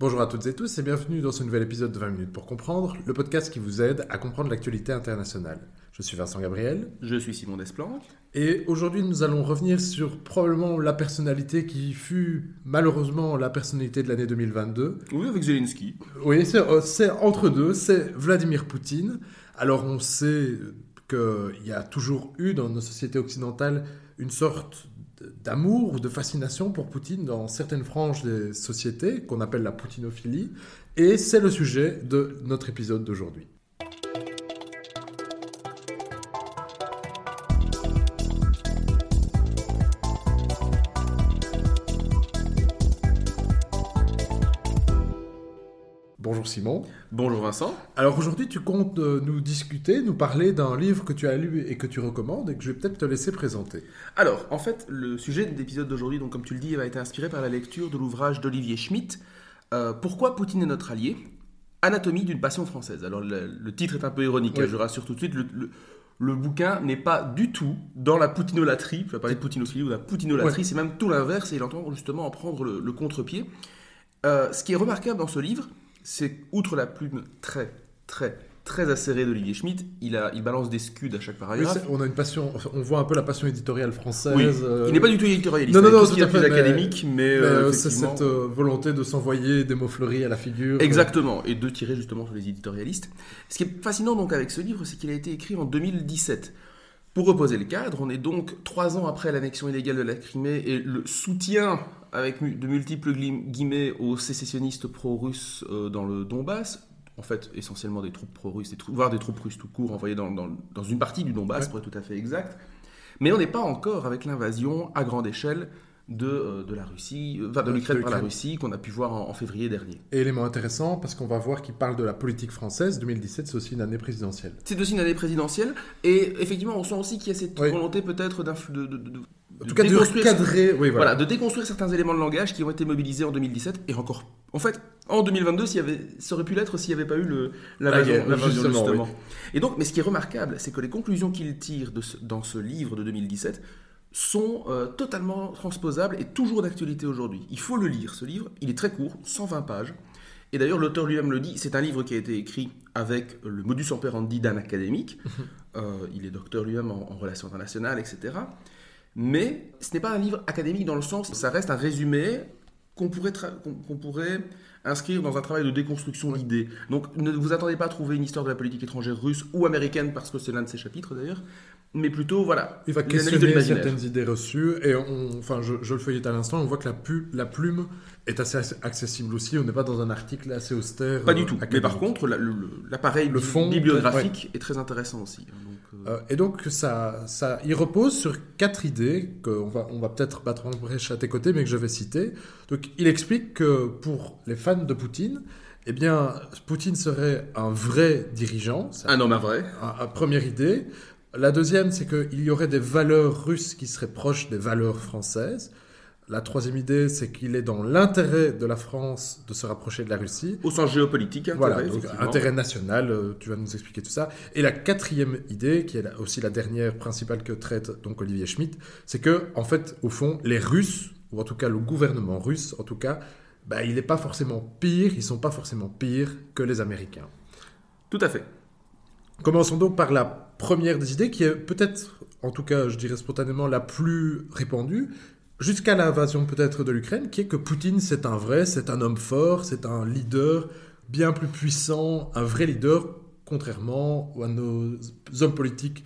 Bonjour à toutes et tous et bienvenue dans ce nouvel épisode de 20 minutes pour comprendre, le podcast qui vous aide à comprendre l'actualité internationale. Je suis Vincent Gabriel. Je suis Simon Desplan. Et aujourd'hui, nous allons revenir sur probablement la personnalité qui fut malheureusement la personnalité de l'année 2022. Oui, avec Zelensky. Oui, euh, c'est entre deux, c'est Vladimir Poutine. Alors on sait qu'il y a toujours eu dans nos sociétés occidentales une sorte d'amour ou de fascination pour Poutine dans certaines franges des sociétés qu'on appelle la poutinophilie. Et c'est le sujet de notre épisode d'aujourd'hui. Simon. Bonjour Vincent. Alors aujourd'hui, tu comptes euh, nous discuter, nous parler d'un livre que tu as lu et que tu recommandes et que je vais peut-être te laisser présenter. Alors, en fait, le sujet de l'épisode d'aujourd'hui, donc comme tu le dis, a été inspiré par la lecture de l'ouvrage d'Olivier Schmitt, euh, Pourquoi Poutine est notre allié? Anatomie d'une passion française. Alors le, titre est un peu ironique, hein, je rassure tout de suite. Le, bouquin n'est pas du tout dans la poutinolatrie, tu vas parler de poutinophilie ou de la poutinolatrie, c'est même tout l'inverse et il entend justement en prendre le, contre-pied. Euh, ce qui est remarquable dans ce livre, c'est outre la plume très, très, très acérée d'Olivier Schmitt, il, a, il balance des scuds à chaque paragraphe. on a une passion, on voit un peu la passion éditoriale française. Oui. Euh, il n'est pas du tout éditorialiste. Non, non, non, c'est plus académique, mais, euh, c'est cette euh, volonté de s'envoyer des mots fleuris à la figure. Exactement, et de tirer justement sur les éditorialistes. Ce qui est fascinant donc avec ce livre, c'est qu'il a été écrit en 2017. Pour reposer le cadre, on est donc trois ans après l'annexion illégale de la Crimée et le soutien avec de multiples guillemets aux sécessionnistes pro-russes euh, dans le Donbass, en fait essentiellement des troupes pro-russes, voire des troupes russes tout court envoyées dans, dans, une partie du Donbass, pour être tout à fait exact. Mais on n'est pas encore avec l'invasion à grande échelle de, euh, de la Russie, euh, de l'Ukraine par la Russie qu'on a pu voir en, février dernier. Et élément intéressant parce qu'on va voir qu'il parle de la politique française. 2017, c'est aussi une année présidentielle. C'est aussi une année présidentielle et effectivement, on sent aussi qu'il y a cette volonté peut-être de, de, en tout cas, de recadrer, oui, voilà. de déconstruire certains éléments de langage qui ont été mobilisés en 2017 et encore. En fait, en 2022, s'il y avait, ça aurait pu l'être s'il n'y avait pas eu le, l'invasion, justement. Et donc, mais ce qui est remarquable, c'est que les conclusions qu'il tire de dans ce livre de 2017 sont euh, totalement transposables et toujours d'actualité aujourd'hui. Il faut le lire, ce livre. Il est très court, 120 pages. Et d'ailleurs, l'auteur lui-même le dit, c'est un livre qui a été écrit avec le modus operandi d'un académique. Euh, il est docteur lui-même en, en relations internationales, etc. Mais ce n'est pas un livre académique dans le sens, ça reste un résumé qu'on pourrait, qu'on pourrait inscrire dans un travail de déconstruction d'idées. Donc ne vous attendez pas à trouver une histoire de la politique étrangère russe ou américaine, parce que c'est l'un de ses chapitres d'ailleurs, mais plutôt, voilà. Il va questionner certaines idées reçues, et on, enfin, je, le feuillette à l'instant, on voit que la, la plume est assez accessible aussi, on n'est pas dans un article assez austère. Pas du tout, mais par contre, l'appareil le, fond bibliographique est très intéressant aussi. Hein, euh. Euh, et donc, ça, ça, il repose sur quatre idées qu'on va, on va peut-être battre en brèche à tes côtés, mais que je vais citer. Donc, il explique que pour les fans de Poutine, eh bien, Poutine serait un vrai dirigeant. Un homme à vrai. Un, première idée. La deuxième, c'est qu'il y aurait des valeurs russes qui seraient proches des valeurs françaises. La troisième idée, c'est qu'il est dans l'intérêt de la France de se rapprocher de la Russie. Au sens géopolitique, intérêt, voilà, donc intérêt national, euh, tu vas nous expliquer tout ça. Et la quatrième idée, qui est aussi la dernière principale que traite donc Olivier Schmitt, c'est que, en fait, au fond, les Russes, ou en tout cas le gouvernement russe, en tout cas, bah, il n'est pas forcément pire, ils sont pas forcément pires que les Américains. Tout à fait. Commençons donc par la première des idées, qui est peut-être, en tout cas, je dirais spontanément, la plus répandue, jusqu'à l'invasion peut-être de l'Ukraine, qui est que Poutine, c'est un vrai, c'est un homme fort, c'est un leader bien plus puissant, un vrai leader, contrairement à nos hommes politiques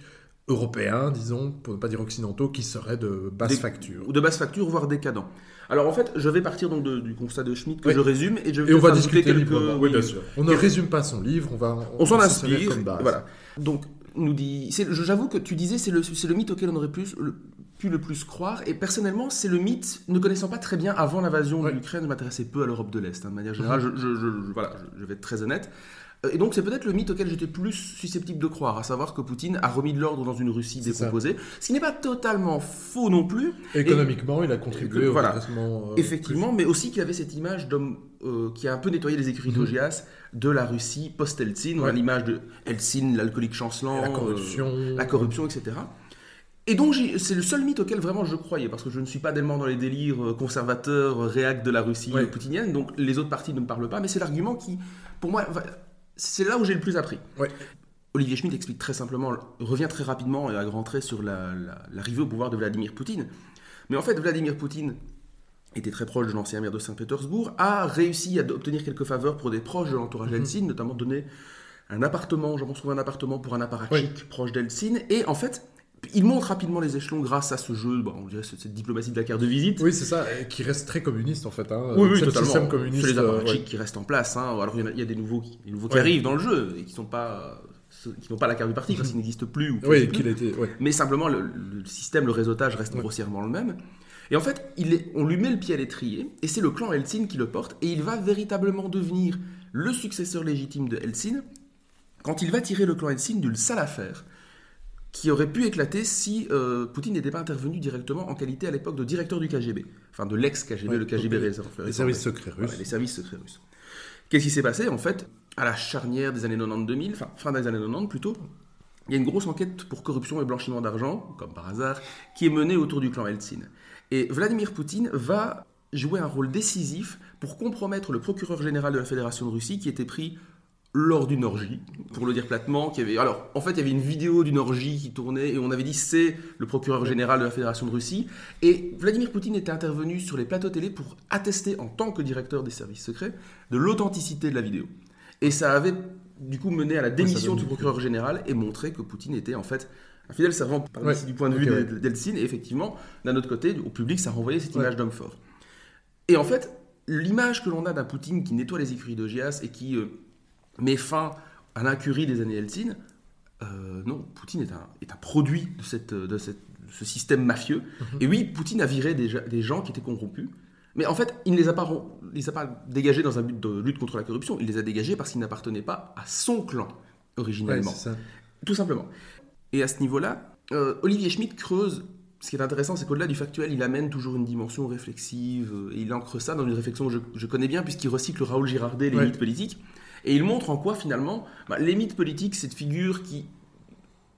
européens, disons, pour ne pas dire occidentaux, qui seraient de basse facture. Ou de basse facture, voire décadents. Alors en fait, je vais partir donc du constat de Schmitt que je résume et je vais et on va discuter quelques... Oui, bien sûr. On ne résume pas son livre, on va on, s'en inspire. Voilà. Donc nous dit, j'avoue que tu disais c'est le, le mythe auquel on aurait plus le, pu le plus croire. Et personnellement, c'est le mythe, ne connaissant pas très bien avant l'invasion de l'Ukraine, je m'intéressais peu à l'Europe de l'Est, hein, de manière générale, mhm. je, voilà, je, vais être très honnête. Euh, et donc c'est peut-être le mythe auquel j'étais plus susceptible de croire, à savoir que Poutine a remis de l'ordre dans une Russie décomposée, ce qui n'est pas totalement faux non plus. Économiquement, il a contribué au voilà, euh, Effectivement, mais aussi qu'il avait cette image d'homme euh, qui a un peu nettoyé les écrits mm de la Russie post-Eltsine, l'image de Eltsine, l'alcoolique chancelant, la corruption, la corruption, etc. Et donc, c'est le seul mythe auquel vraiment je croyais, parce que je ne suis pas tellement dans les délires euh, conservateurs, réac de la Russie poutinienne, donc les autres parties ne me parlent pas, mais c'est l'argument qui, pour moi, c'est là où j'ai le plus appris. Olivier Schmitt explique très simplement, revient très rapidement et à grands traits sur l'arrivée au pouvoir de Vladimir Poutine. Mais en fait, Vladimir Poutine était très proche de l'ancien maire de Saint-Pétersbourg, a réussi à obtenir quelques faveurs pour des proches de l'entourage mm notamment donner un appartement, j'en pense un appartement pour un apparatchik proche d'Eltsine, et en fait, il monte rapidement les échelons grâce à ce jeu, bon, on dirait cette diplomatie de la carte de visite. Oui, c'est ça, qui reste très communiste en fait. Hein. Oui, oui, totalement. Système communiste. C'est les apparatchiks qui restent en place. Hein. Alors il y, a, des nouveaux, des nouveaux qui arrivent dans le jeu et qui sont pas qui n'ont pas la carte du parti parce qu'ils n'existent plus. Ou oui, qu'il était. Mais simplement, le, système, le réseautage reste grossièrement le même. Et en fait, il est, on lui met le pied à l'étrier, et c'est le clan Helsin qui le porte, et il va véritablement devenir le successeur légitime de Helsin quand il va tirer le clan Helsin d'une sale affaire qui aurait pu éclater si euh, Poutine n'était pas intervenu directement en qualité à l'époque de directeur du KGB, enfin de l'ex-KGB, le KGB réserve. Les services secrets russes. les services secrets russes. Qu'est-ce qui s'est passé En fait, à la charnière des années 90-2000, enfin fin des années 90 plutôt, il y a une grosse enquête pour corruption et blanchiment d'argent, comme par hasard, qui est menée autour du clan Eltsine. Et Vladimir Poutine va jouer un rôle décisif pour compromettre le procureur général de la Fédération de Russie qui était pris lors d'une orgie, pour le dire platement, qui avait... Alors, en fait, il y avait une vidéo d'une orgie qui tournait et on avait dit c'est le procureur général de la Fédération de Russie. Et Vladimir Poutine était intervenu sur les plateaux télé pour attester, en tant que directeur des services secrets, de l'authenticité de la vidéo. Et ça avait, du coup, mené à la démission du procureur général et montré que Poutine était, en fait, un fidèle servant, par du point de vue d'Eltsine. Et effectivement, d'un autre côté, au public, ça renvoyait cette image d'homme fort. Et en fait, l'image que l'on a d'un Poutine qui nettoie les écuries de Gias et qui... Euh, met fin à l'incurie des années Helsinki, euh, non, Poutine est un, est un produit de, cette, de, cette, ce système mafieux. Mhm. Et oui, Poutine a viré des, des, gens qui étaient corrompus. Mais en fait, il ne les a pas, les a pas dégagés dans un but de lutte contre la corruption. Il les a dégagés parce qu'ils n'appartenaient pas à son clan originellement. Tout simplement. Et à ce niveau-là, euh, Olivier Schmitt creuse. Ce qui est intéressant, c'est qu'au-delà du factuel, il amène toujours une dimension réflexive. Euh, et il ancre ça dans une réflexion que je, je connais bien, puisqu'il recycle Raoul Girardet, les mythes politiques. Et il montre en quoi finalement bah, les mythes politiques, cette figure qui,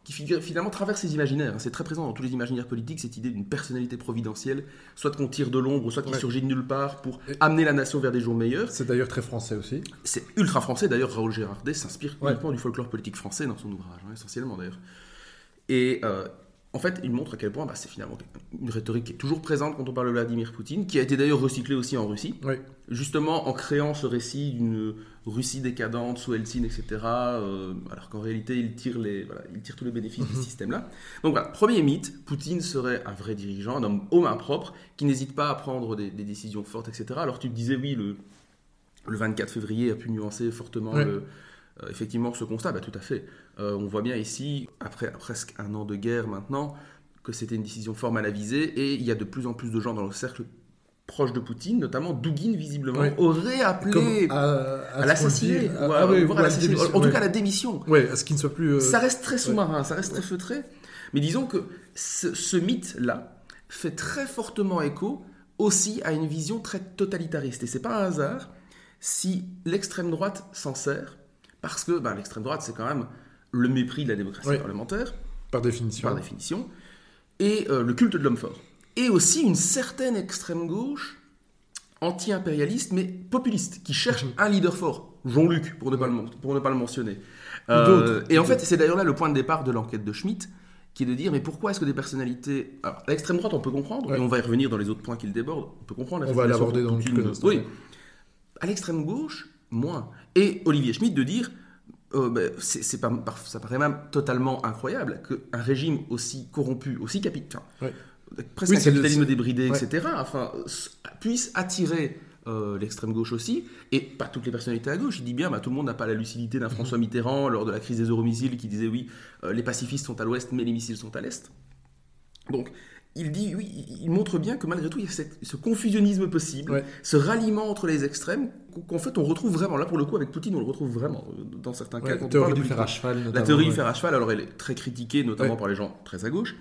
qui figure, finalement traverse les imaginaires. C'est très présent dans tous les imaginaires politiques, cette idée d'une personnalité providentielle, soit qu'on tire de l'ombre, soit qui surgit de nulle part pour amener la nation vers des jours meilleurs. C'est d'ailleurs très français aussi. C'est ultra français. D'ailleurs, Raoul Gérardet s'inspire uniquement du folklore politique français dans son ouvrage, hein, essentiellement d'ailleurs. Et euh, en fait, il montre à quel point bah, c'est finalement une rhétorique qui est toujours présente quand on parle de Vladimir Poutine, qui a été d'ailleurs recyclée aussi en Russie, justement en créant ce récit d'une Russie décadente sous Helsinki, etc., euh, alors qu'en réalité, il tire, les, il tire tous les bénéfices du mhm. système-là. Donc voilà, premier mythe, Poutine serait un vrai dirigeant, un homme aux mains propres, qui n'hésite pas à prendre des, décisions fortes, etc. Alors tu disais, oui, le, le 24 février a pu nuancer fortement le euh, effectivement ce constat, bah, tout à fait. Euh, on voit bien ici, après presque un an de guerre maintenant, que c'était une décision formelle à viser, et il y a de plus en plus de gens dans le cercle proche de Poutine, notamment Dugin visiblement, aurait appelé à, l'assassiner, en tout cas à la démission. Ouais, à ce qu'il ne soit plus. Euh, ça reste très sous-marin, ça reste très feutré, mais disons que ce mythe-là fait très fortement écho aussi à une vision très totalitariste, et c'est pas un hasard si l'extrême droite s'en sert parce que ben, l'extrême droite, c'est quand même le mépris de la démocratie parlementaire. Par définition. Par définition. Et euh, le culte de l'homme fort. Et aussi une certaine extrême gauche anti-impérialiste, mais populiste, qui cherche mhm. un leader fort. Jean-Luc, pour, ne pas le, pour ne pas le mentionner. Euh, et en fait, c'est d'ailleurs là le point de départ de l'enquête de Schmitt, qui est de dire, mais pourquoi est-ce que des personnalités... Alors, l'extrême droite, on peut comprendre, et on va y revenir dans les autres points qu'il déborde, on peut comprendre. on va l'aborder dans le Oui. À l'extrême gauche, moins. Et Olivier Schmitt de dire, euh, ben, pas, ça paraît même totalement incroyable qu'un régime aussi corrompu, aussi capital, presque un capitalisme débridé, etc., enfin, puisse attirer euh, l'extrême gauche aussi, et pas toutes les personnalités à gauche. Il dit bien, bah, tout le monde n'a pas la lucidité d'un mhm. François Mitterrand lors de la crise des euromissiles qui disait oui, euh, les pacifistes sont à l'ouest, mais les missiles sont à l'est. Donc, il dit, oui, il montre bien que malgré tout, il y a ce confusionnisme possible, ce ralliement entre les extrêmes, qu'en fait on retrouve vraiment. Là, pour le coup, avec Poutine, on le retrouve vraiment euh, dans certains cas. la théorie du fer à cheval. La théorie du fer à cheval, alors elle est très critiquée, notamment par les gens très à gauche.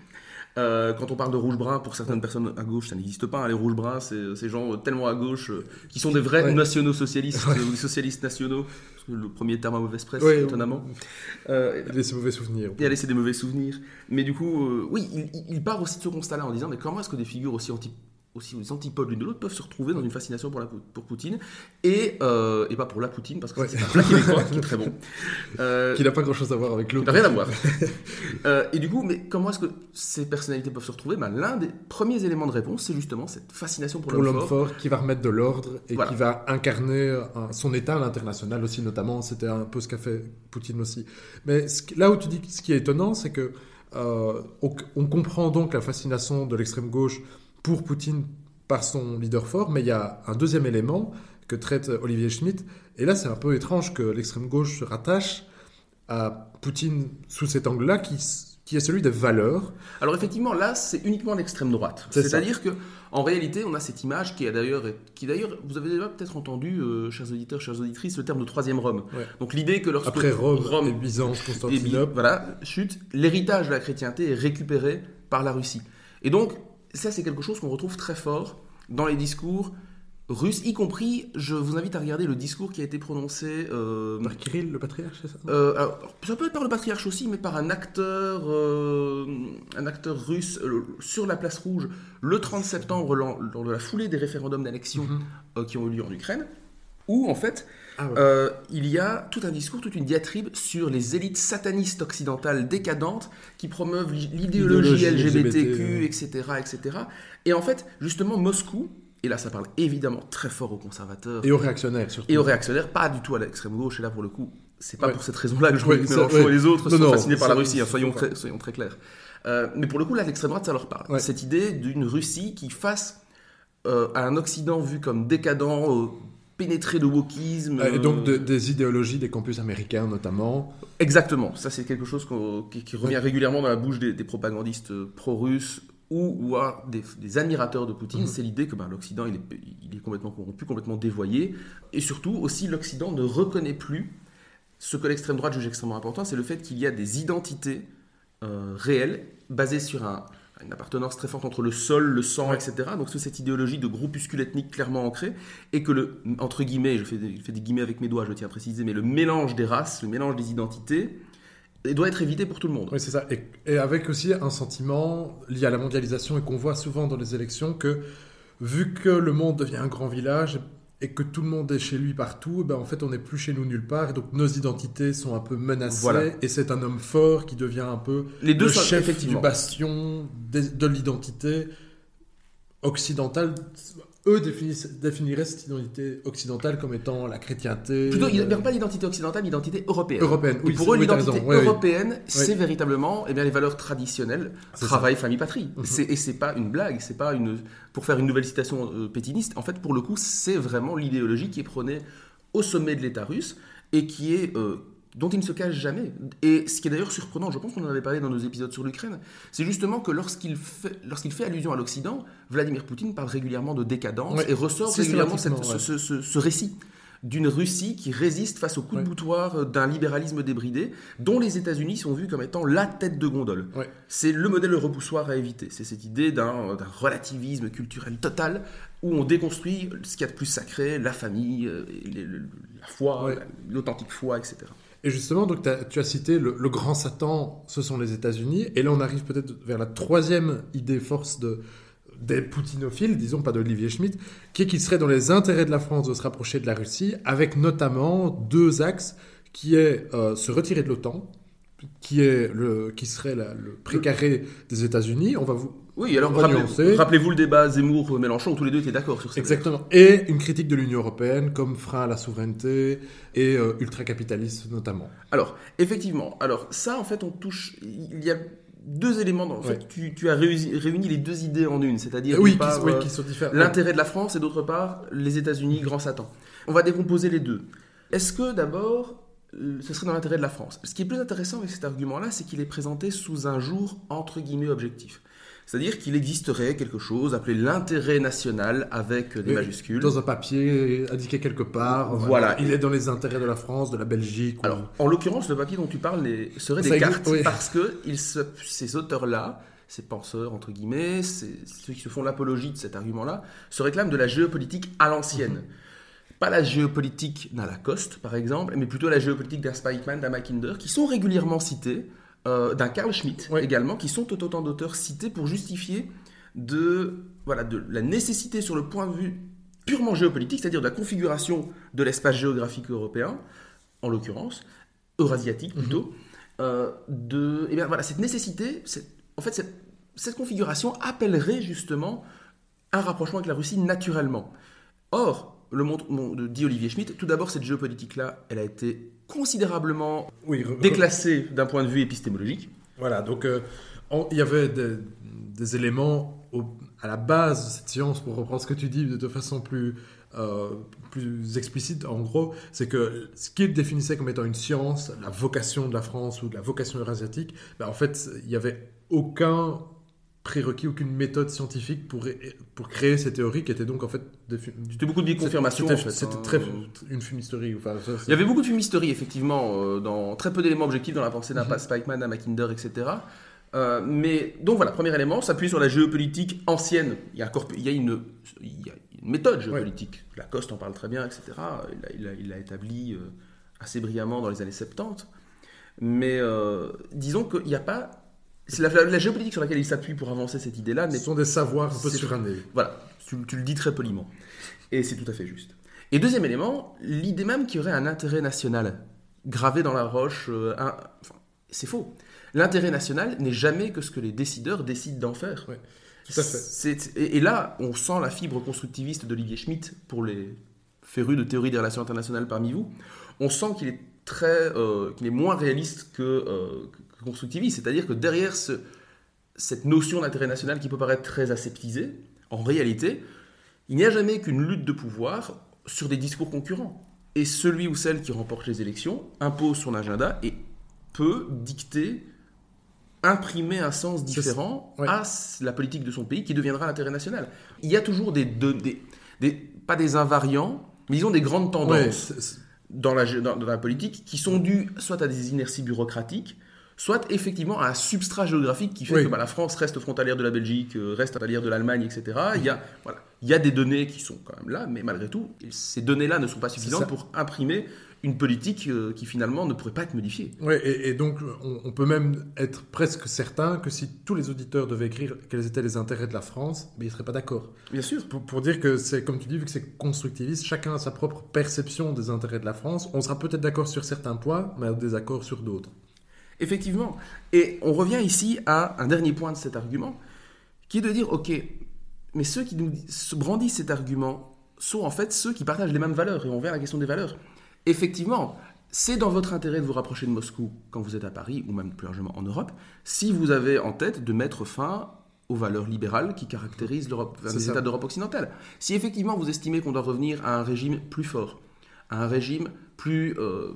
Euh, quand on parle de rouge-brun, pour certaines personnes à gauche, ça n'existe pas. Hein. Les rouges-bruns, c'est ces gens tellement à gauche euh, qui sont des vrais nationaux socialistes ou des socialistes nationaux. Le premier terme à mauvaise presse, étonnamment. Euh, il a laissé mauvais souvenirs. Il a laissé des mauvais souvenirs. Mais du coup, oui, il, il, part aussi de ce constat-là en disant mais comment est-ce que des figures aussi anti aussi aux antipodes l'une de l'autre peuvent se retrouver dans une fascination pour, la, pour Poutine et, euh, et pas pour la Poutine parce que c'est un plat québécois qui est très bon. Euh, qui n'a pas grand chose à voir avec l'autre. n'a rien à voir. Euh, et du coup mais comment est-ce que ces personnalités peuvent se retrouver? Ben, l'un des premiers éléments de réponse c'est justement cette fascination pour, l'homme fort. qui va remettre de l'ordre et qui va incarner son état à l'international aussi notamment. C'était un peu ce qu'a fait Poutine aussi. Mais là où tu dis ce qui est étonnant c'est que on, on comprend donc la fascination de l'extrême gauche pour Poutine par son leader fort, mais il y a un deuxième élément que traite Olivier Schmitt, et là c'est un peu étrange que l'extrême gauche se rattache à Poutine sous cet angle-là, qui, qui est celui des valeurs. Alors effectivement, là c'est uniquement l'extrême droite. C'est-à-dire que en réalité, on a cette image qui est d'ailleurs, qui d'ailleurs, vous avez déjà peut-être entendu, euh, chers auditeurs, chères auditrices, le terme de troisième Rome. Donc l'idée que lorsque après Rome, et Byzance, Constantinople, voilà, chute, l'héritage de la chrétienté est récupéré par la Russie. Et donc ça, c'est quelque chose qu'on retrouve très fort dans les discours russes, y compris, je vous invite à regarder le discours qui a été prononcé... Euh, par Kirill, le patriarche, c'est ça? Euh, Ça peut être par le patriarche aussi, mais par un acteur, euh, un acteur russe sur la place rouge le 30 septembre, lors de la foulée des référendums d'annexion mhm. qui ont eu lieu en Ukraine, où en fait ah euh, il y a tout un discours, toute une diatribe sur les élites satanistes occidentales décadentes qui promeuvent l'idéologie LGBTQ, etc., etc. Et en fait, justement, Moscou, et là ça parle évidemment très fort aux conservateurs. Et aux réactionnaires surtout. Et aux réactionnaires, pas du tout à l'extrême gauche, et là pour le coup, c'est pas pour cette raison-là que je ouais, Mélenchon et les autres sont fascinés par la Russie, hein, soyons, très, soyons, très, clairs. Euh, mais pour le coup, là, l'extrême droite, ça leur parle. Cette idée d'une Russie qui, face euh, à un Occident vu comme décadent, pénétré de wokisme. Et donc des idéologies des campus américains notamment. Exactement, ça c'est quelque chose qui, revient régulièrement dans la bouche des, propagandistes euh, pro-russes ou, des, admirateurs de Poutine, mhm. c'est l'idée que ben, l'Occident il est, il est, complètement corrompu, complètement dévoyé, et surtout aussi l'Occident ne reconnaît plus ce que l'extrême droite juge extrêmement important, c'est le fait qu'il y a des identités euh, réelles basées sur un, une appartenance très forte entre le sol, le sang, etc. Donc c'est cette idéologie de groupuscule ethnique clairement ancrée, et que le, entre guillemets, je fais, des, je fais des guillemets avec mes doigts, je tiens à préciser, mais le mélange des races, le mélange des identités, doit être évité pour tout le monde. Oui, c'est ça. Et, et, avec aussi un sentiment lié à la mondialisation et qu'on voit souvent dans les élections que, vu que le monde devient un grand village, et que tout le monde est chez lui partout, eh ben en fait on n'est plus chez nous nulle part et donc nos identités sont un peu menacées et c'est un homme fort qui devient un peu les deux le chef du bastion de l'identité occidentale eux définiraient cette identité occidentale comme étant la chrétienté. Plutôt, il n'y a pas d'identité occidentale, l'identité européenne. Européenne, oui. Et pour eux, l'identité européenne, c'est véritablement eh bien, les valeurs traditionnelles, travail, famille, patrie. Mhm. Et c'est pas une blague, c'est pas une. Pour faire une nouvelle citation euh, pétiniste, en fait, pour le coup, c'est vraiment l'idéologie qui est prônée au sommet de l'État russe et qui est. Euh, dont il ne se cache jamais. Et ce qui est d'ailleurs surprenant, je pense qu'on en avait parlé dans nos épisodes sur l'Ukraine, c'est justement que lorsqu'il fait, lorsqu'il fait allusion à l'Occident, Vladimir Poutine parle régulièrement de décadence et ressort régulièrement ce, récit d'une Russie qui résiste face au coup de boutoir d'un libéralisme débridé, dont les États-Unis sont vus comme étant la tête de gondole. C'est le modèle repoussoir à éviter. C'est cette idée d'un relativisme culturel total où on déconstruit ce qu'il y a de plus sacré, la famille, euh, la foi, l'authentique foi, etc. Et justement, donc, tu as cité le, grand Satan, ce sont les États-Unis. Et là, on arrive peut-être vers la troisième idée force de, des poutinophiles, disons pas d'Olivier Schmitt, qui est qu'il serait dans les intérêts de la France de se rapprocher de la Russie, avec notamment deux axes, qui est euh, se retirer de l'OTAN, qui, est le, qui serait le précaré des États-Unis. On va vous. Oui, alors rappelez-vous le débat Zemmour-Mélenchon, tous les deux étaient d'accord sur ça. Exactement. Et une critique de l'Union européenne comme frein à la souveraineté et euh, ultra-capitaliste notamment. Alors, effectivement. Alors, ça, en fait, on touche. Il y a deux éléments. Dans, en fait, tu, tu, as réuni, les deux idées en une, c'est-à-dire oui, qui, oui, qui sont différents. L'intérêt de la France et d'autre part les États-Unis, grand Satan. On va décomposer les deux. Est-ce que d'abord ce serait dans l'intérêt de la France? Ce qui est plus intéressant avec cet argument-là, c'est qu'il est présenté sous un jour entre guillemets objectif. C'est-à-dire qu'il existerait quelque chose appelé l'intérêt national avec des majuscules. Dans un papier indiqué quelque part. Voilà. Il est dans les intérêts de la France, de la Belgique. Alors, en l'occurrence, le papier dont tu parles serait des cartes parce que ces auteurs-là ces penseurs, entre guillemets, ceux qui se font l'apologie de cet argument-là, se réclament de la géopolitique à l'ancienne. Mhm. Pas la géopolitique d'un Lacoste, par exemple, mais plutôt la géopolitique d'un Spikeman, d'un Mackinder, qui sont régulièrement cités, euh, d'un Carl Schmitt également, qui sont autant d'auteurs cités pour justifier de, voilà, de la nécessité sur le point de vue purement géopolitique, c'est-à-dire de la configuration de l'espace géographique européen, en l'occurrence, eurasiatique plutôt, mhm. euh, de, et eh bien voilà, cette nécessité, en fait, cette, cette configuration appellerait justement un rapprochement avec la Russie naturellement. Or, le monde, dit Olivier Schmitt, tout d'abord, cette géopolitique-là, elle a été considérablement déclassée d'un point de vue épistémologique. Voilà, donc euh, il y avait des, éléments à la base de cette science, pour reprendre ce que tu dis de façon plus, euh, plus explicite, en gros, c'est que ce qu'il définissait comme étant une science, la vocation de la France ou de la vocation eurasiatique, ben en fait, il n'y avait aucun prérequis, aucune méthode scientifique pour, pour créer ces théories qui étaient donc en fait... C'était beaucoup de biconfirmation C'était très une fumisterie. Enfin, Il y avait beaucoup de fumisterie effectivement, euh, dans très peu d'éléments objectifs dans la pensée d'un mm Spikeman, d'un Mackinder, etc. Euh, mais donc voilà, premier élément, s'appuie sur la géopolitique ancienne. Il y a, il y a, une, il y a une, méthode géopolitique. Lacoste en parle très bien, etc. Il l'a établi euh, assez brillamment dans les années 70. Mais disons qu'il n'y a pas la, la, géopolitique sur laquelle il s'appuie pour avancer cette idée-là. Ce sont des savoirs un peu surannés. Voilà, tu, le dis très poliment. Et c'est tout à fait juste. Et deuxième élément, l'idée même qu'il y aurait un intérêt national gravé dans la roche, euh, c'est faux. L'intérêt national n'est jamais que ce que les décideurs décident d'en faire. tout à fait. Et, là, on sent la fibre constructiviste d'Olivier Schmitt pour les férus de théorie des relations internationales parmi vous. On sent qu'il est très, euh, qu'il est moins réaliste que, euh, constructiviste. C'est-à-dire que derrière ce, cette notion d'intérêt national qui peut paraître très aseptisée, en réalité, il n'y a jamais qu'une lutte de pouvoir sur des discours concurrents. Et celui ou celle qui remporte les élections impose son agenda et peut dicter, imprimer un sens différent à la politique de son pays qui deviendra l'intérêt national. Il y a toujours des, des, des, pas des invariants, mais disons des grandes tendances dans, la, dans, la politique qui sont dues soit à des inerties bureaucratiques, soit effectivement à un substrat géographique qui fait que bah, la France reste frontalière de la Belgique, euh, reste frontalière de l'Allemagne, etc. Il y, a, voilà, il y a des données qui sont quand même là, mais malgré tout, ces données-là ne sont pas suffisantes pour imprimer une politique euh, qui finalement ne pourrait pas être modifiée. Oui, et, donc on, peut même être presque certain que si tous les auditeurs devaient écrire quels étaient les intérêts de la France, mais ils ne seraient pas d'accord. Bien sûr. Pour, pour, dire que c'est, comme tu dis, vu que c'est constructiviste, chacun a sa propre perception des intérêts de la France. On sera peut-être d'accord sur certains points, mais désaccord sur d'autres. Effectivement. Et on revient ici à un dernier point de cet argument, qui est de dire, ok, mais ceux qui nous brandissent cet argument sont en fait ceux qui partagent les mêmes valeurs, et on verra la question des valeurs. Effectivement, c'est dans votre intérêt de vous rapprocher de Moscou quand vous êtes à Paris, ou même plus largement en Europe, si vous avez en tête de mettre fin aux valeurs libérales qui caractérisent les États d'Europe occidentale. Si effectivement vous estimez qu'on doit revenir à un régime plus fort, à un régime plus... Euh,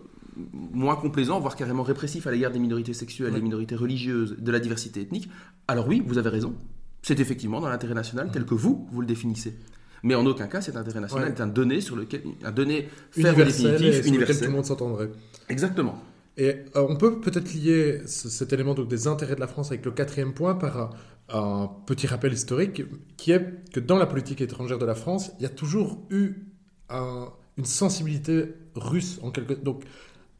moins complaisant, voire carrément répressif à l'égard des minorités sexuelles, des minorités religieuses, de la diversité ethnique, alors oui, vous avez raison. C'est effectivement dans l'intérêt national tel que vous, vous le définissez. Mais en aucun cas, cet intérêt national est un donné sur lequel un donné ferme définitif, universel. tout le monde s'entendrait. Exactement. Et euh, on peut peut-être lier cet élément donc, des intérêts de la France avec le quatrième point par un, petit rappel historique, qui est que dans la politique étrangère de la France, il y a toujours eu une sensibilité russe en quelque donc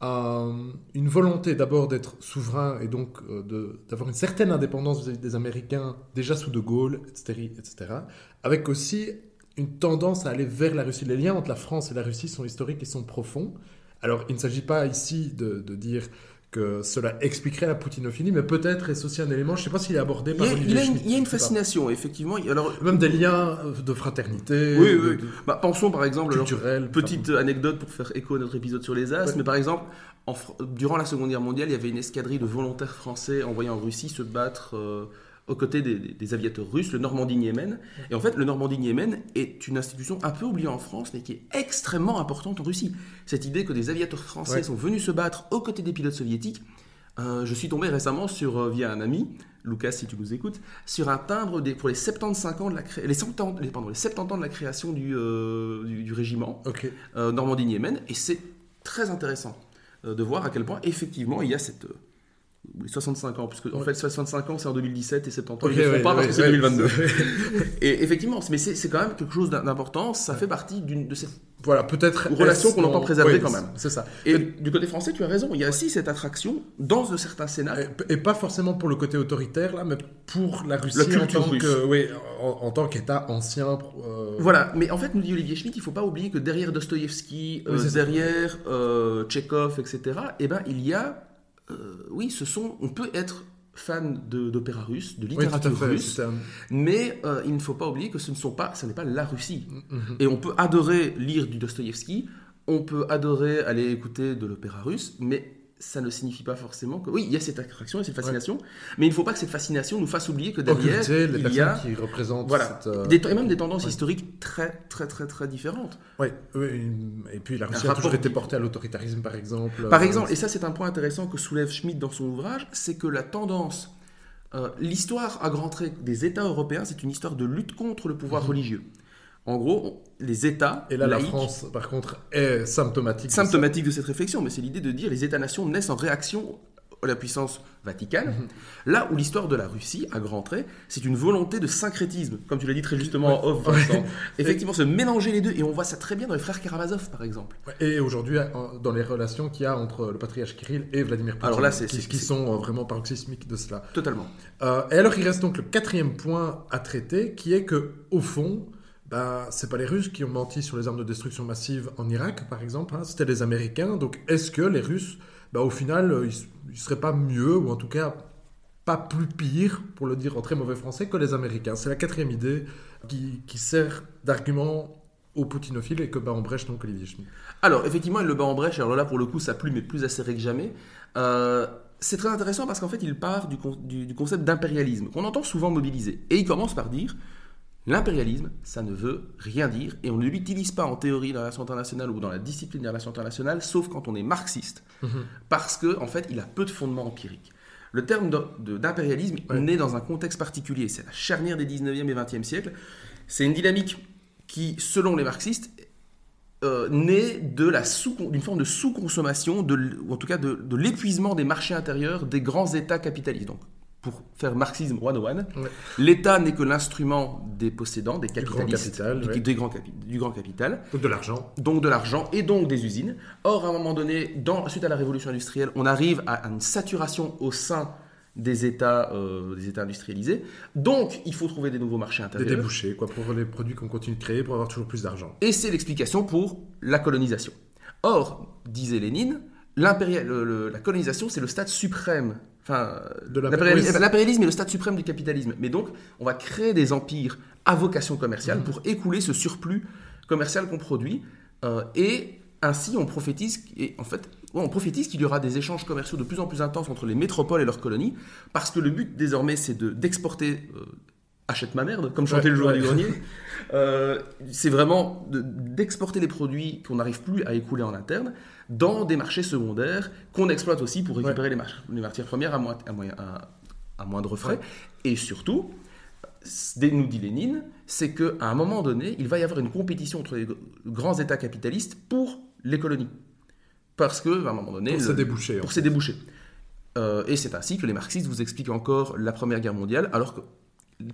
une volonté d'abord d'être souverain et donc euh, d'avoir une certaine indépendance des Américains déjà sous De Gaulle, etc., etc., avec aussi une tendance à aller vers la Russie. Les liens entre la France et la Russie sont historiques et sont profonds. Alors, il ne s'agit pas ici de dire que cela expliquerait la poutinophilie, mais peut-être est-ce aussi un élément, je ne sais pas s'il est abordé par il y a, il y a une, fascination, effectivement. Alors, Même des liens de fraternité. Oui, oui. Bah, pensons par exemple, culturel, petite anecdote pour faire écho à notre épisode sur les As, mais par exemple, en, durant la Seconde Guerre mondiale, il y avait une escadrille de volontaires français envoyés en Russie se battre... Euh, aux côtés des, aviateurs russes, le Normandie-Niemen. Et en fait, le Normandie-Niemen est une institution un peu oubliée en France, mais qui est extrêmement importante en Russie. Cette idée que des aviateurs français sont venus se battre aux côtés des pilotes soviétiques, euh, je suis tombé récemment sur, euh, via un ami, Lucas, si tu nous écoutes, sur un timbre des, pour les 75 ans de la les 70, les, pardon, les 70 ans de la création du, euh, du, régiment Normandie-Niemen, et c'est très intéressant de voir à quel point effectivement il y a cette 65 ans, puisque en fait 65 ans c'est en 2017 et 70 ans ils ne font pas parce que c'est 2022. et effectivement, mais c'est quand même quelque chose d'important, ça fait partie d'une de ces voilà, peut-être relation qu'on entend préserver quand même. C'est ça. Et du côté français, tu as raison, il y a aussi cette attraction dans de certains Sénats. Et, pas forcément pour le côté autoritaire là, mais pour la Russie en tant que oui, en, tant qu'État ancien. Euh, voilà, mais en fait, nous dit Olivier Schmitt, il faut pas oublier que derrière Dostoïevski, euh, derrière euh, Tchekhov, etc. Eh ben, il y a oui, ce sont, on peut être fan d'opéra russe, de littérature russe, mais euh, il ne faut pas oublier que ce ne sont pas, ce n'est pas la Russie. Mm, mm, mm. Et on peut adorer lire du Dostoïevski, on peut adorer aller écouter de l'opéra russe, mais ça ne signifie pas forcément que oui, il y a cette attraction et cette fascination, mais il ne faut pas que cette fascination nous fasse oublier que derrière il y a qui représentent voilà, euh, des, et même des tendances historiques très très très très différentes. Oui, et puis la Russie a toujours été portée à l'autoritarisme par exemple. Par exemple, et ça c'est un point intéressant que soulève Schmitt dans son ouvrage, c'est que la tendance euh, l'histoire à grands traits des États européens, c'est une histoire de lutte contre le pouvoir mhm. religieux. En gros, les États. Et là, la France, par contre, est symptomatique. Symptomatique de, cette réflexion, mais c'est l'idée de dire les États-nations naissent en réaction à la puissance vaticane. Mhm. Là où l'histoire de la Russie, à grands traits, c'est une volonté de syncrétisme, comme tu l'as dit très justement en off, Vincent. Effectivement, se mélanger les deux, et on voit ça très bien dans les frères Karamazov, par exemple. Et aujourd'hui, dans les relations qu'il y a entre le patriarche Kirill et Vladimir Poutine, alors là, c'est, qui, qui sont euh, vraiment paroxysmiques de cela. Totalement. Euh, et alors, il reste donc le quatrième point à traiter, qui est que, au fond, bah, c'est pas les Russes qui ont menti sur les armes de destruction massive en Irak, par exemple, hein, c'était les Américains. Donc, est-ce que les Russes, bah, au final, euh, ils, ne seraient pas mieux, ou en tout cas pas plus pire, pour le dire en très mauvais français, que les Américains? C'est la quatrième idée qui, sert d'argument aux poutinophiles et que bat en brèche donc Olivier Schmitt. Alors, effectivement, il le bat en brèche. Alors là, pour le coup, sa plume est plus acérée que jamais. Euh, c'est très intéressant parce qu'en fait, il part du concept d'impérialisme qu'on entend souvent mobiliser. Et il commence par dire L'impérialisme, ça ne veut rien dire et on ne l'utilise pas en théorie dans la relation internationale ou dans la discipline des relations internationales, sauf quand on est marxiste, mhm. parce qu'en en fait, il a peu de fondements empiriques. Le terme d'impérialisme est né dans un contexte particulier, c'est la charnière des 19e et 20e siècles. C'est une dynamique qui, selon les marxistes, euh, naît d'une forme de sous-consommation, ou en tout cas de, de l'épuisement des marchés intérieurs des grands États capitalistes. Donc, pour faire marxisme one-one, l'État n'est que l'instrument des possédants, des capitalistes, du grand, capital, du, grand capital. Donc de l'argent. Donc de l'argent et donc des usines. Or, à un moment donné, dans, suite à la révolution industrielle, on arrive à une saturation au sein des États, euh, des États industrialisés. Donc, il faut trouver des nouveaux marchés intérieurs. Des débouchés, quoi, pour les produits qu'on continue de créer, pour avoir toujours plus d'argent. Et c'est l'explication pour la colonisation. Or, disait Lénine, la colonisation, c'est le stade suprême Enfin, l'impérialisme est le stade suprême du capitalisme. Mais donc, on va créer des empires à vocation commerciale pour écouler ce surplus commercial qu'on produit. Euh, et ainsi, on prophétise, et en fait, on prophétise qu'il y aura des échanges commerciaux de plus en plus intenses entre les métropoles et leurs colonies, parce que le but désormais, c'est d'exporter. Euh, achète ma merde, comme chantait le joueur du grenier. Euh, c'est vraiment d'exporter les produits qu'on n'arrive plus à écouler en interne dans des marchés secondaires qu'on exploite aussi pour récupérer les, matières premières à, à, moindre frais. Et surtout, nous dit Lénine, c'est qu'à un moment donné, il va y avoir une compétition entre les grands États capitalistes pour les colonies. Parce que, à un moment donné... Pour se déboucher. Pour. Euh, et c'est ainsi que les marxistes vous expliquent encore la Première Guerre mondiale, alors que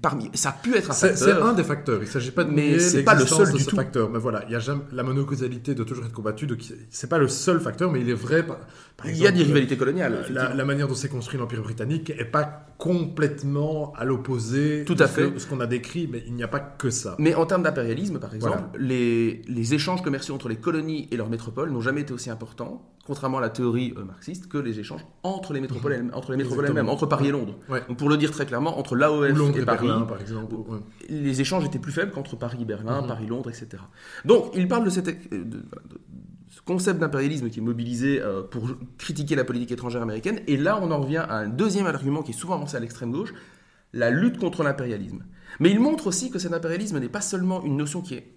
Parmi, ça a pu être un facteur. C'est un des facteurs. Il ne s'agit pas de mais c'est pas le seul de ce facteur. Mais voilà, il y a jamais, la monocausalité doit toujours être combattue. Donc c'est pas le seul facteur, mais il est vrai. Par, il y a des rivalités coloniales. La, manière dont s'est construit l'empire britannique est pas complètement à l'opposé. Tout à fait. De ce qu'on a décrit, mais il n'y a pas que ça. Mais en termes d'impérialisme, par exemple, les, les échanges commerciaux entre les colonies et leurs métropoles n'ont jamais été aussi importants contrairement à la théorie euh, marxiste, que les échanges entre les métropoles, entre les métropoles elles-mêmes, entre Paris et Londres. Donc pour le dire très clairement, entre l'AOF et, Paris, par exemple, les échanges étaient plus faibles qu'entre Paris et Berlin, mhm. Paris-Londres, etc. Donc il parle de, cette, euh, concept d'impérialisme qui est mobilisé euh, pour critiquer la politique étrangère américaine, et là on en revient à un deuxième argument qui est souvent avancé à l'extrême gauche, la lutte contre l'impérialisme. Mais il montre aussi que cet impérialisme n'est pas seulement une notion qui est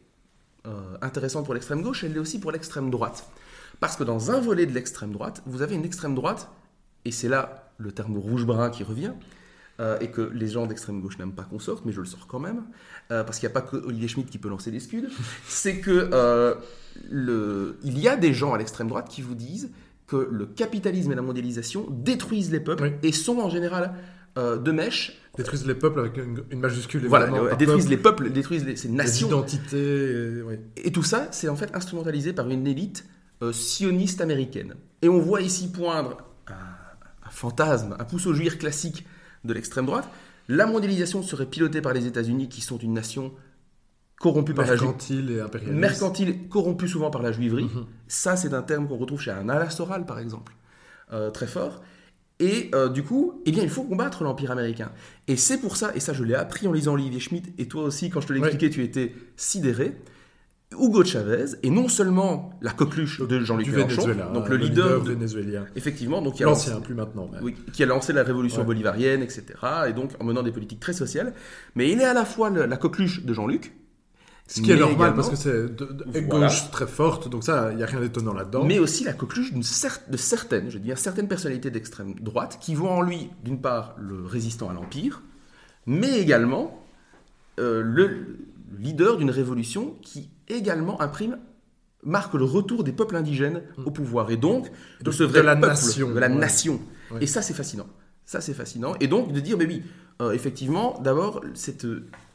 intéressante pour l'extrême gauche, elle l'est aussi pour l'extrême droite. Parce que dans un volet de l'extrême droite, vous avez une extrême droite, et c'est là le terme rouge-brun qui revient, euh, et que les gens d'extrême gauche n'aiment pas qu'on sorte, mais je le sors quand même, euh, parce qu'il n'y a pas que Olivier Schmitt qui peut lancer des scuds, c'est que euh, le... il y a des gens à l'extrême droite qui vous disent que le capitalisme et la mondialisation détruisent les peuples et sont en général de mèche. Détruisent les peuples avec une, majuscule. Voilà, détruisent les peuples, détruisent les, ces nations. Les identités. Et, tout ça, c'est en fait instrumentalisé par une élite sioniste américaine. Et on voit ici poindre un, un fantasme, un pouce au juir classique de l'extrême droite. La mondialisation serait pilotée par les États-Unis, qui sont une nation corrompue par la mercantile et impérialiste. Mercantile, corrompue souvent par la juiverie. Mhm. Ça, c'est un terme qu'on retrouve chez un Alas Soral, par exemple, euh, très fort. Et euh, du coup, eh bien, il faut combattre l'Empire américain. Et c'est pour ça, et ça je l'ai appris en lisant Olivier Schmitt, et toi aussi, quand je te l'ai expliqué, tu étais sidéré. Hugo Chavez est non seulement la coqueluche de Jean-Luc Mélenchon, donc le, leader, vénézuélien. Effectivement, donc l'ancien, plus maintenant. Oui, qui a lancé la révolution bolivarienne, etc. Et donc en menant des politiques très sociales. Mais il est à la fois la coqueluche de Jean-Luc, ce qui est normal parce que c'est de, gauche très forte, donc ça, il n'y a rien d'étonnant là-dedans. Mais aussi la coqueluche de certaines, je veux dire, certaines personnalités d'extrême droite qui voient en lui, d'une part, le résistant à l'Empire, mais également euh, le leader d'une révolution qui également imprime marque le retour des peuples indigènes au pouvoir et donc de ce vrai de la peuple, nation, de la nation. Et ça, c'est fascinant. Ça, c'est fascinant. Et donc de dire, mais oui, euh, effectivement, d'abord cette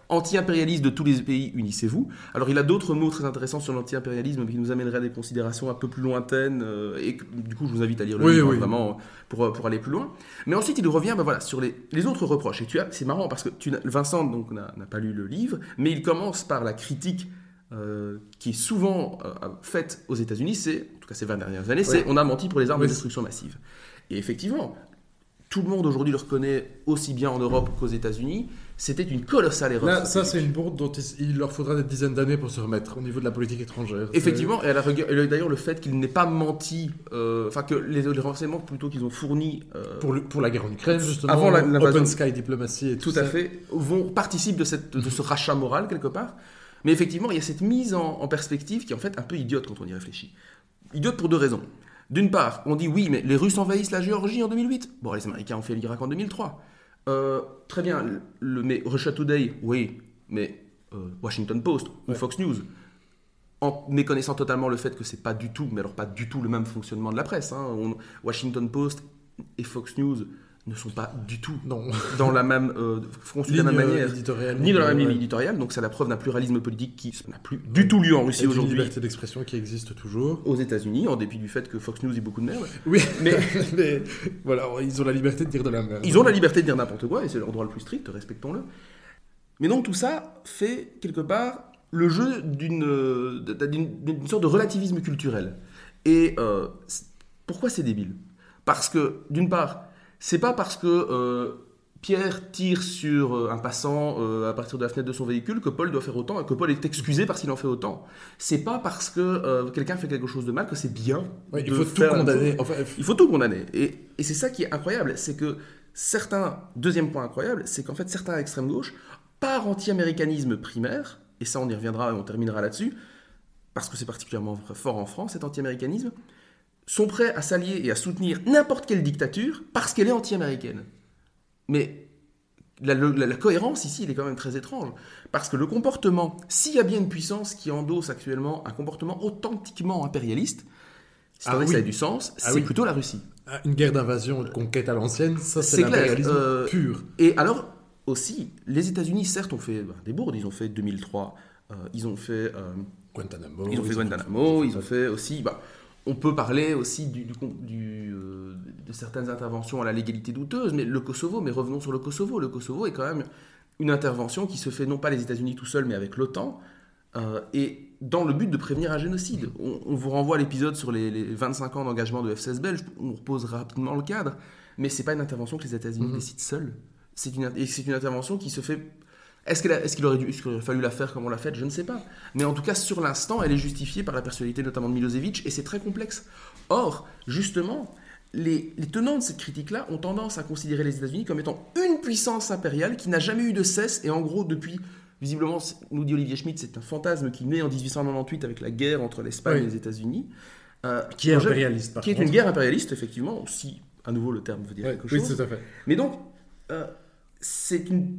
anti-impérialiste de tous les pays, unissez-vous. Alors il a d'autres mots très intéressants sur l'anti-impérialisme qui nous amèneraient à des considérations un peu plus lointaines, euh, et du coup je vous invite à lire le livre vraiment pour, euh, pour aller plus loin. Mais ensuite il revient ben voilà, sur les, les autres reproches. Et tu as, c'est marrant parce que tu, Vincent donc n'a pas lu le livre, mais il commence par la critique euh, qui est souvent faite aux États-Unis, c'est, en tout cas ces 20 dernières années, c'est on a menti pour les armes de destruction massive. Et effectivement, tout le monde aujourd'hui le reconnaît aussi bien en Europe qu'aux États-Unis. C'était une colossale erreur. Là, ça, c'est une bourde dont il leur faudra des dizaines d'années pour se remettre au niveau de la politique étrangère. Effectivement, et d'ailleurs, le fait qu'il n'ait pas menti, euh, enfin que les, renseignements plutôt qu'ils ont fournis. Euh, pour, pour la guerre en Ukraine, justement, avant la, Open Sky diplomatie et tout, à fait, vont, participent de, cette, de ce rachat moral quelque part. Mais effectivement, il y a cette mise en, en perspective qui est en fait un peu idiote quand on y réfléchit. Idiote pour deux raisons. D'une part, on dit oui, mais les Russes envahissent la Géorgie en 2008. Bon, les Américains ont fait l'Irak en 2003. Euh, très bien, le, mais Russia Today, oui, mais euh, Washington Post ou Fox News, en méconnaissant totalement le fait que c'est pas du tout, mais alors pas du tout le même fonctionnement de la presse. Hein. Washington Post et Fox News ne sont pas du tout non. dans la même euh, de la même manière, ni dans la même ligne éditoriale. Donc c'est la preuve d'un pluralisme politique qui n'a plus du tout lieu en Russie aujourd'hui. Une liberté d'expression qui existe toujours. Aux États-Unis, en dépit du fait que Fox News dit beaucoup de merde. Oui, mais, mais voilà, ils ont la liberté de dire de la merde. Ils ont la liberté de dire n'importe quoi et c'est leur droit le plus strict, respectons-le. Mais donc tout ça fait quelque part le jeu d'une d'une sorte de relativisme culturel. Et euh, pourquoi c'est débile? Parce que d'une part c'est pas parce que euh, Pierre tire sur euh, un passant euh, à partir de la fenêtre de son véhicule que Paul doit faire autant et que Paul est excusé parce qu'il en fait autant. C'est pas parce que quelqu'un fait quelque chose de mal que c'est bien. il faut tout condamner. Il faut tout condamner. Et, et c'est ça qui est incroyable, c'est que certains. Deuxième point incroyable, c'est qu'en fait certains à extrême gauche, par anti-américanisme primaire, et ça on y reviendra et on terminera là-dessus, parce que c'est particulièrement fort en France cet anti-américanisme, sont prêts à s'allier et à soutenir n'importe quelle dictature parce qu'elle est anti-américaine. Mais la, cohérence ici, elle est quand même très étrange. Parce que le comportement, s'il y a bien une puissance qui endosse actuellement un comportement authentiquement impérialiste, c'est ah ça a du sens, ah c'est plutôt la Russie. Ah, une guerre d'invasion, de conquête à l'ancienne, ça c'est l'impérialisme euh, pur. Et alors, aussi, les États-Unis, certes, ont fait bah, des bourdes. Ils ont fait 2003, euh, ils ont fait. Euh, Guantanamo. Ils ont fait Guantanamo, ils ont fait aussi. Bah, on peut parler aussi du, euh, de certaines interventions à la légalité douteuse, mais le Kosovo, mais revenons sur le Kosovo. Le Kosovo est quand même une intervention qui se fait non pas les États-Unis tout seuls, mais avec l'OTAN, euh, et dans le but de prévenir un génocide. On, vous renvoie à l'épisode sur les, 25 ans d'engagement de F-16 belge, on repose rapidement le cadre, mais c'est pas une intervention que les États-Unis mm-hmm. décident seuls. C'est une, et c'est une intervention qui se fait est-ce qu'il aurait, dû, fallu la faire comme on l'a fait Je ne sais pas. Mais en tout cas, sur l'instant, elle est justifiée par la personnalité notamment de Milosevic, et c'est très complexe. Or, justement, les, tenants de cette critique-là ont tendance à considérer les États-Unis comme étant une puissance impériale qui n'a jamais eu de cesse, et en gros, depuis, visiblement, nous dit Olivier Schmitt, c'est un fantasme qui naît en 1898 avec la guerre entre l'Espagne et les États-Unis. Euh, qui est impérialiste, Qui est une guerre impérialiste, effectivement, si à nouveau le terme veut dire quelque chose. Oui, tout à fait. Mais donc, euh, c'est une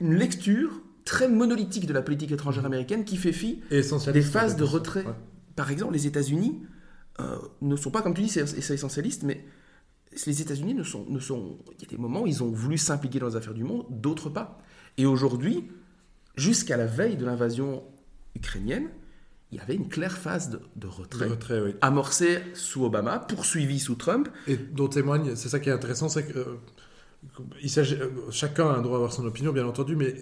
une lecture très monolithique de la politique étrangère américaine qui fait fi des phases de retrait. Par exemple, les États-Unis ne sont pas, comme tu dis, c'est essentialiste, mais les États-Unis ne sont, ne sont. Il y a des moments où ils ont voulu s'impliquer dans les affaires du monde, d'autres pas. Et aujourd'hui, jusqu'à la veille de l'invasion ukrainienne, il y avait une claire phase de, retrait, amorcée sous Obama, poursuivie sous Trump. Et dont témoigne, c'est ça qui est intéressant, c'est que euh, il euh, chacun a un droit à avoir son opinion, bien entendu, mais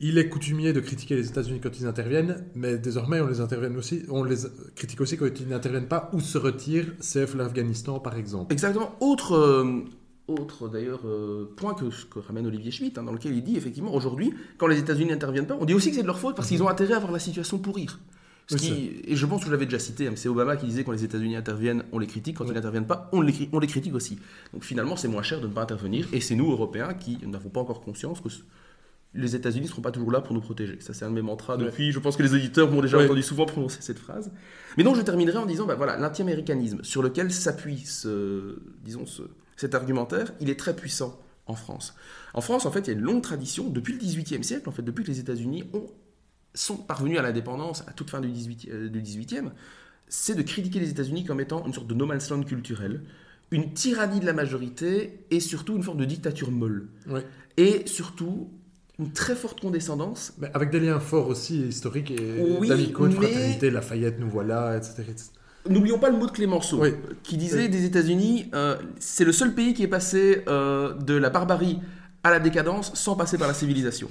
il est coutumier de critiquer les États-Unis quand ils interviennent, mais désormais on les intervienne aussi, on les critique aussi quand ils n'interviennent pas ou se retirent, c'est l'Afghanistan par exemple. Exactement. Autre, euh, autre d'ailleurs euh, point que, que, ramène Olivier Schmitt, hein, dans lequel il dit effectivement aujourd'hui, quand les États-Unis n'interviennent pas, on dit aussi que c'est de leur faute parce qu'ils ont intérêt à voir la situation pourrir. Ce qui, et je pense que je l'avais déjà cité, hein, c'est Obama qui disait quand les États-Unis interviennent, on les critique, quand ils n'interviennent pas, on les, on les critique aussi. Donc finalement, c'est moins cher de ne pas intervenir, et c'est nous, Européens, qui n'avons pas encore conscience que les États-Unis ne seront pas toujours là pour nous protéger. Ça, c'est un de mes mantras depuis. Je pense que les auditeurs m'ont déjà entendu souvent prononcer cette phrase. Mais donc, je terminerai en disant, bah, voilà, l'anti-américanisme sur lequel s'appuie ce, disons, ce, cet argumentaire, il est très puissant en France. En France, en fait, il y a une longue tradition depuis le XVIIIe siècle, en fait, depuis que les États-Unis sont parvenus à l'indépendance à toute fin du XVIIIe, euh, du c'est de critiquer les États-Unis comme étant une sorte de no man's land culturel, une tyrannie de la majorité et surtout une forme de dictature molle. Et surtout une très forte condescendance. Mais avec des liens forts aussi historiques et oui, d'amicaux, de fraternité, Lafayette, nous voilà, etc. N'oublions pas le mot de Clémenceau, qui disait des États-Unis, euh, c'est le seul pays qui est passé euh, de la barbarie à la décadence sans passer par la civilisation.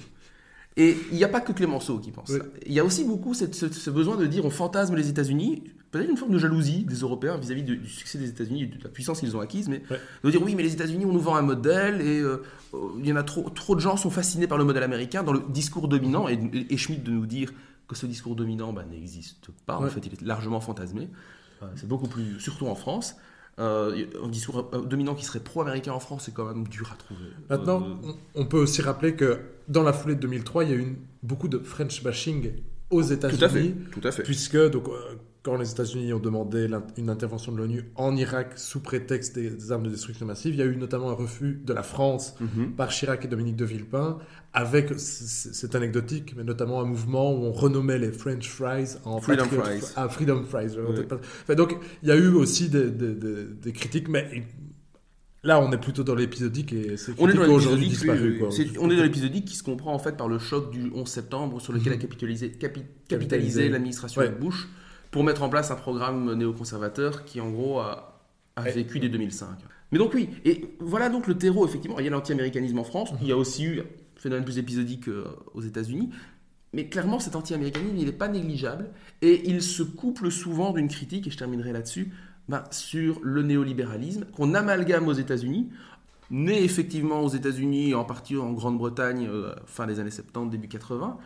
Et il n'y a pas que Clémenceau qui pense ça. Il y a aussi beaucoup ce, besoin de dire on fantasme les États-Unis, peut-être une forme de jalousie des Européens vis-à-vis du, succès des États-Unis, de la puissance qu'ils ont acquise, mais de dire oui, mais les États-Unis, on nous vend un modèle et euh, il y en a trop, trop de gens sont fascinés par le modèle américain dans le discours dominant et, et, Schmitt de nous dire que ce discours dominant bah, n'existe pas. En fait, il est largement fantasmé. Euh, c'est beaucoup plus, surtout en France. Euh, un discours euh, dominant qui serait pro-américain en France, c'est quand même dur à trouver. Maintenant, on peut aussi rappeler que dans la foulée de 2003, il y a eu beaucoup de French bashing aux États-Unis. Tout à fait. Puisque donc, quand les États-Unis ont demandé une intervention de l'ONU en Irak sous prétexte des, armes de destruction massive, il y a eu notamment un refus de la France mhm. par Chirac et Dominique de Villepin, avec, c'est anecdotique, mais notamment un mouvement où on renommait les French fries en Freedom Fries. Ah, Freedom Fries. donc, il y a eu aussi des, critiques, mais Là, on est plutôt dans l'épisodique et c'est aujourd'hui disparu. on est dans l'épisodique qui se comprend en fait par le choc du 11 septembre sur lequel mhm. a capitalisé, capitalisé l'administration Bush pour mettre en place un programme néoconservateur qui, en gros, a, vécu dès 2005. Mais donc, oui, et voilà donc le terreau, effectivement. Il y a l'anti-américanisme en France, il y a aussi eu un phénomène plus épisodique euh, aux États-Unis. Mais clairement, cet anti-américanisme, il n'est pas négligeable et il se couple souvent d'une critique, et je terminerai là-dessus, ben, sur le néolibéralisme qu'on amalgame aux États-Unis, né effectivement aux États-Unis, en partie en Grande-Bretagne, euh, fin des années 70, début 80,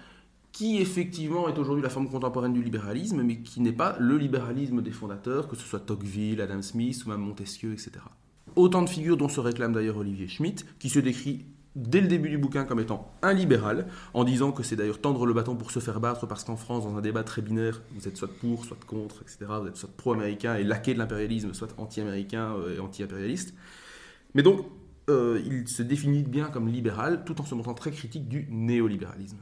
qui effectivement est aujourd'hui la forme contemporaine du libéralisme, mais qui n'est pas le libéralisme des fondateurs, que ce soit Tocqueville, Adam Smith ou même Montesquieu, etc. Autant de figures dont se réclame d'ailleurs Olivier Schmitt, qui se décrit dès le début du bouquin comme étant un libéral, en disant que c'est d'ailleurs tendre le bâton pour se faire battre, parce qu'en France, dans un débat très binaire, vous êtes soit pour, soit contre, etc. Vous êtes soit pro-américain et laqué de l'impérialisme, soit anti-américain euh, et anti-impérialiste. Mais donc, euh, il se définit bien comme libéral, tout en se montrant très critique du néolibéralisme.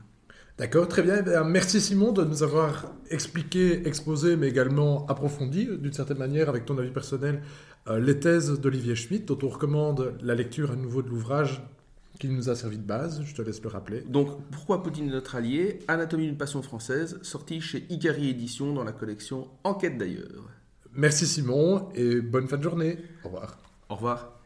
D'accord, très bien. Eh merci Simon de nous avoir expliqué, exposé, mais également approfondi, d'une certaine manière, avec ton avis personnel, euh, les thèses d'Olivier Schmitt, dont on recommande la lecture à nouveau de l'ouvrage qui nous a servi de base. Je te laisse le rappeler. Donc, pourquoi Poutine est notre allié? Anatomie d'une passion française, sorti chez Icari Édition dans la collection Enquête d'ailleurs. Merci Simon et bonne fin de journée. Au revoir. Au revoir.